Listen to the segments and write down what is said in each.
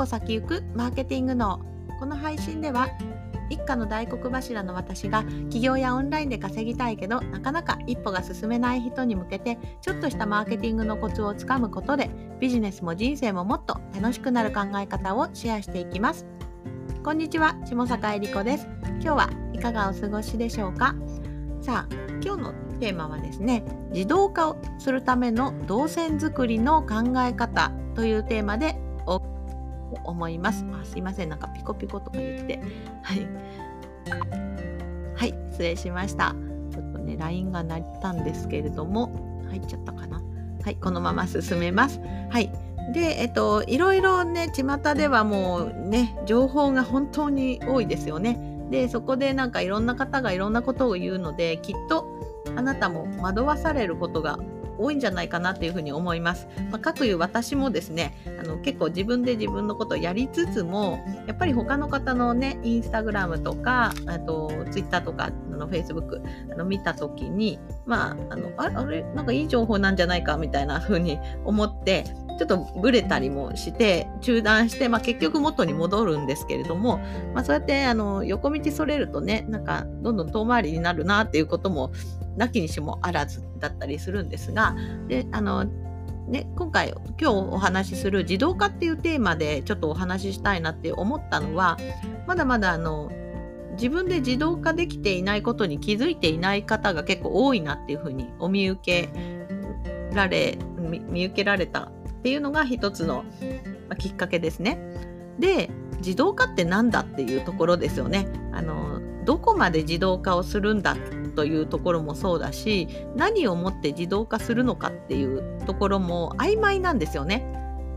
歩先行くマーケティングのこの配信では一家の大黒柱の私が起業やオンラインで稼ぎたいけどなかなか一歩が進めない人に向けてちょっとしたマーケティングのコツをつかむことでビジネスも人生ももっと楽しくなる考え方をシェアしていきます。こんにちは下坂恵理子です。今日はいかがお過ごしでしょうか？さあ今日のテーマはですね自動化をするための動線作りの考え方というテーマで思います。あすいません、なんかピコピコとか言って。はい。はい、失礼しました。ちょっとね、LINE が鳴ったんですけれども、入っちゃったかな。はい、このまま進めます。はい。で、えっと、いろいろね、巷ではもうね、情報が本当に多いですよね。で、そこでなんかいろんな方がいろんなことを言うので、きっとあなたも惑わされることが多いんじゃないかなというふうに思います。まあ、かくいう私もですねあの結構自分で自分のことをやりつつもやっぱり他の方のねインスタグラムとかあとツイッターとかあのフェイスブックあの見た時にまああのあれ？なんかいい情報なんじゃないかみたいなふうに思ってちょっとブレたりもして中断して、まあ、結局元に戻るんですけれども、まあ、そうやってあの横道それるとねなんかどんどん遠回りになるなっていうこともなきにしもあらずだったりするんですがであのね、今回今日お話しする自動化っていうテーマでちょっとお話ししたいなって思ったのはまだまだあの自分で自動化できていないことに気づいていない方が結構多いなっていうふうにお見受けられ見受けられたっていうのが一つの、きっかけですね。で自動化って何だっていうところですよね。あのどこまで自動化をするんだというところもそうだし何をもって自動化するのかっていうところも曖昧なんですよね。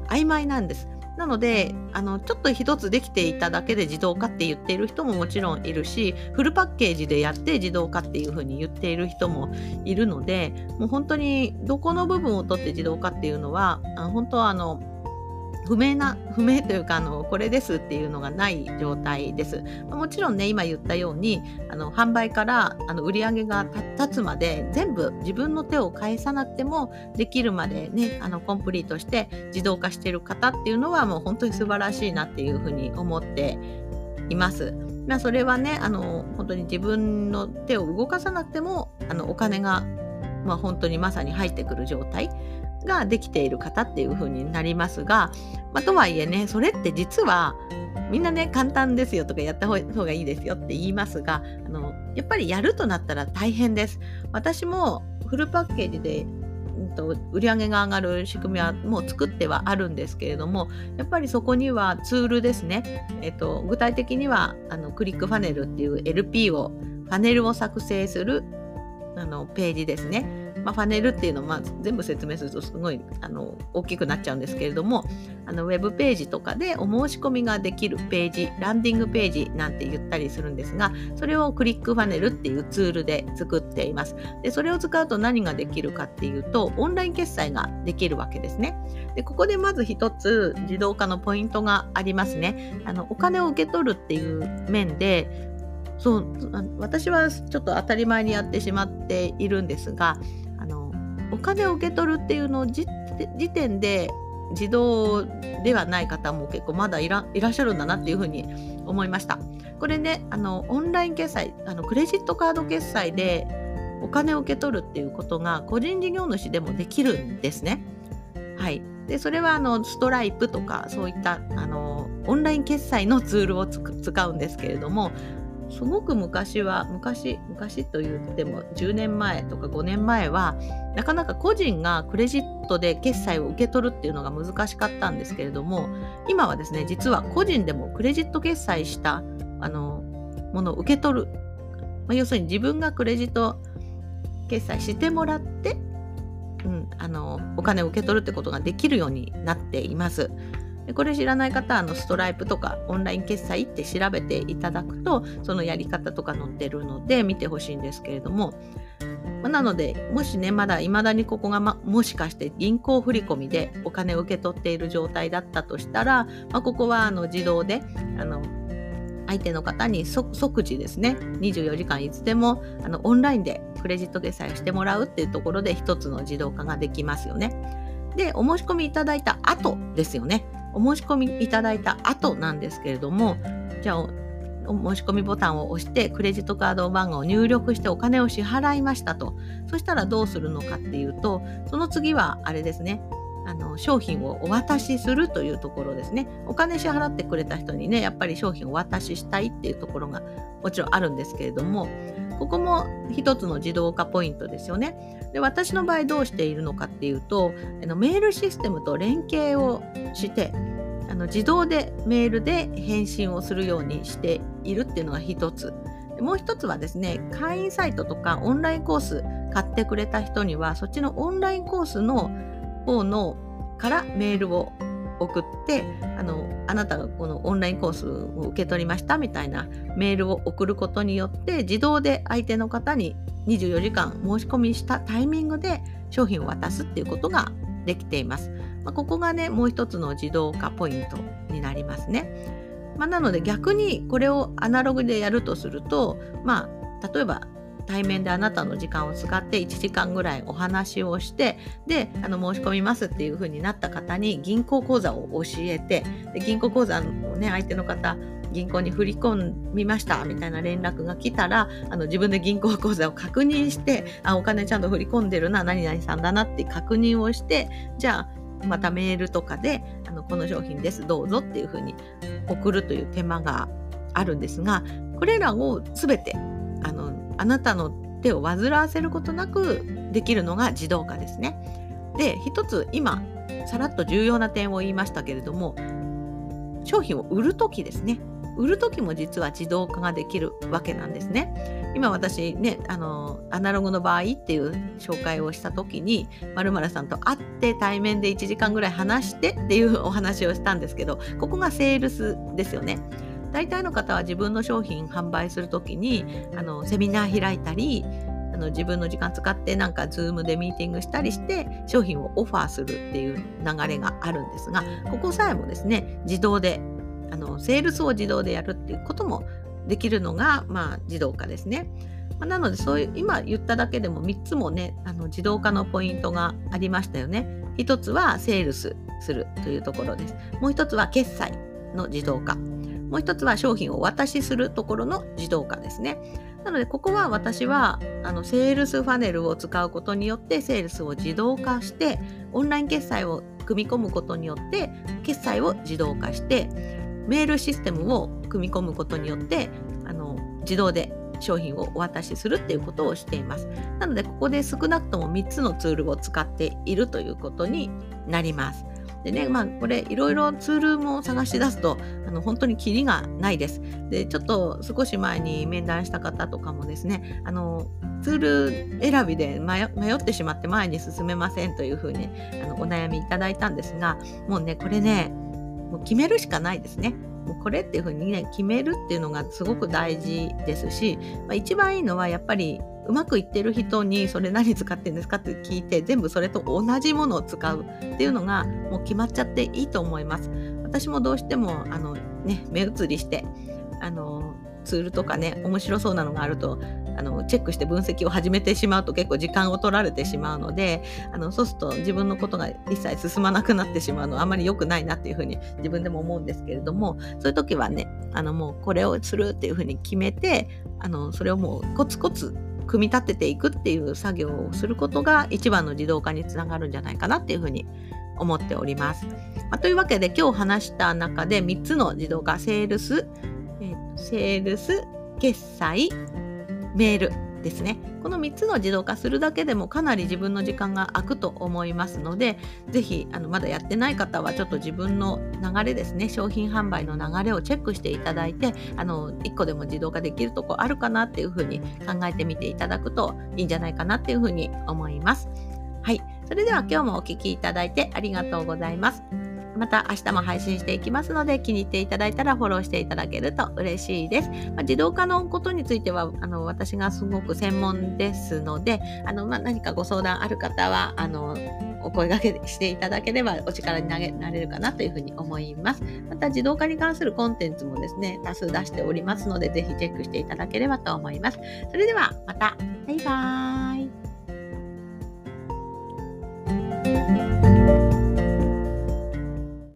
曖昧なんです。なのであのちょっと一つできていただけで自動化って言っている人ももちろんいるしフルパッケージでやって自動化っていうふうに言っている人もいるのでもう本当にどこの部分を取って自動化っていうのはあの本当はあの不明な不明というかあのこれですっていうのがない状態です。もちろんね今言ったようにあの販売からあの売り上げが立つまで全部自分の手を返さなくてもできるまでねあのコンプリートして自動化している方っていうのはもう本当に素晴らしいなっていうふうに思っています。まあ、それはねあの本当に自分の手を動かさなくてもあのお金が、まあ、本当にまさに入ってくる状態ができている方っていう風になりますが、まあ、とはいえねそれって実はみんなね簡単ですよとかやった方がいいですよって言いますがあのやっぱりやるとなったら大変です。私もフルパッケージでと売り上げが上がる仕組みはもう作ってはあるんですけれどもやっぱりそこにはツールですね、えっと、具体的にはあのクリックファネルっていう LP をファネルを作成するあのページですねまあ、ファネルっていうのをまあ全部説明するとすごいあの大きくなっちゃうんですけれどもあのウェブページとかでお申し込みができるページランディングページなんて言ったりするんですがそれをクリックファネルっていうツールで作っています。でそれを使うと何ができるかっていうとオンライン決済ができるわけですね。でここでまず一つ自動化のポイントがありますね。あのお金を受け取るっていう面でそう私はちょっと当たり前にやってしまっているんですがお金を受け取るっていうのを時点で自動ではない方も結構まだいらっしゃるんだなっていうふうに思いました。これねあのオンライン決済あのクレジットカード決済でお金を受け取るっていうことが個人事業主でもできるんですね。はい、でそれはあのストライプとかそういったあのオンライン決済のツールを使うんですけれどもすごく昔は昔昔と言っても10年前とか5年前はなかなか個人がクレジットで決済を受け取るっていうのが難しかったんですけれども今はですね実は個人でもクレジット決済したあのものを受け取る、まあ、要するに自分がクレジット決済してもらって、うん、あのお金を受け取るってことができるようになっています。でこれ知らない方はあのストライプとかオンライン決済って調べていただくとそのやり方とか載ってるので見てほしいんですけれども、なのでもしねまだ未だにここが、ま、もしかして銀行振込でお金を受け取っている状態だったとしたら、まあ、ここはあの自動であの相手の方に即時ですね24時間いつでもあのオンラインでクレジット決済をしてもらうっていうところで一つの自動化ができますよね。でお申し込みいただいた後ですよねお申し込みいただいた後なんですけれどもじゃあお申し込みボタンを押してクレジットカード番号を入力してお金を支払いましたと。そしたらどうするのかっていうとその次はあれですね。あの商品をお渡しするというところですね。お金支払ってくれた人にねやっぱり商品をお渡ししたいっていうところがもちろんあるんですけれどもここも一つの自動化ポイントですよね。で私の場合どうしているのかっていうとあのメールシステムと連携をしてあの自動でメールで返信をするようにしているっていうのが一つ。もう一つはですね会員サイトとかオンラインコース買ってくれた人にはそっちのオンラインコースの方のからメールを送ってあのあなたがこのオンラインコースを受け取りましたみたいなメールを送ることによって自動で相手の方に24時間申し込みしたタイミングで商品を渡すっていうことができています。まあ、ここがねもう一つの自動化ポイントになりますね。まあ、なので逆にこれをアナログでやるとするとまあ例えば対面であなたの時間を使って1時間ぐらいお話をしてであの申し込みますっていう風になった方に銀行口座を教えてで銀行口座をね相手の方銀行に振り込みましたみたいな連絡が来たらあの自分で銀行口座を確認してあお金ちゃんと振り込んでるな何々さんだなって確認をしてじゃあまたメールとかであのこの商品ですどうぞっていうふうに送るという手間があるんですがこれらを全てあなたの手を煩わせることなくできるのが自動化ですね。で一つ今さらっと重要な点を言いましたけれども商品を売る時ですね売る時も実は自動化ができるわけなんですね。今私ねあのアナログの場合っていう紹介をした時にまるさんと会って対面で1時間ぐらい話してっていうお話をしたんですけどここがセールスですよね。大体の方は自分の商品販売する時にあのセミナー開いたりあの自分の時間使ってなんか Zoom でミーティングしたりして商品をオファーするっていう流れがあるんですがここさえもですね自動であのセールスを自動でやるっていうこともできるのが、まあ、自動化ですね。まあ、なのでそういう今言っただけでも3つもねあの自動化のポイントがありましたよね。1つはセールスするというところです。もう1つは決済の自動化。もう一つは商品をお渡しするところの自動化ですね。なのでここは私はあのセールスファネルを使うことによってセールスを自動化してオンライン決済を組み込むことによって決済を自動化してメールシステムを組み込むことによってあの自動で商品をお渡しするっていうことをしています。なのでここで少なくとも3つのツールを使っているということになります。でね、まあ、これいろいろツールも探し出すとあの本当にキリがないです。でちょっと少し前に面談した方とかもですねあのツール選びで迷ってしまって前に進めませんというふうにあのお悩みいただいたんですがもうねこれねもう決めるしかないですね。もうこれっていうふうにね決めるっていうのがすごく大事ですし、まあ、一番いいのはやっぱりうまくいってる人にそれ何使ってんですかって聞いて全部それと同じものを使うっていうのがもう決まっちゃっていいと思います。私もどうしてもあの、ね、目移りしてあのツールとかね面白そうなのがあるとあのチェックして分析を始めてしまうと結構時間を取られてしまうのであのそうすると自分のことが一切進まなくなってしまうのはあまり良くないなっていうふうに自分でも思うんですけれどもそういう時はねあのもうこれをするっていうふうに決めてあのそれをもうコツコツ組み立てていくっていう作業をすることが一番の自動化につながるんじゃないかなっていうふうに思っております。まあ、というわけで今日話した中で3つの自動化セールス、えー、セールス決済メールですねこの3つの自動化するだけでもかなり自分の時間が空くと思いますので是非あのまだやってない方はちょっと自分の流れですね商品販売の流れをチェックしていただいてあの1個でも自動化できるとこあるかなっていうふうに考えてみていただくといいんじゃないかなっていうふうに思います。はい。それでは今日もお聴きいただいてありがとうございます。また明日も配信していきますので気に入っていただいたらフォローしていただけると嬉しいです。まあ、自動化のことについてはあの私がすごく専門ですのであの、まあ、何かご相談ある方はあのお声掛けしていただければお力になれるかなというふうに思います。また自動化に関するコンテンツもですね多数出しておりますのでぜひチェックしていただければと思います。それではまたバイバーイ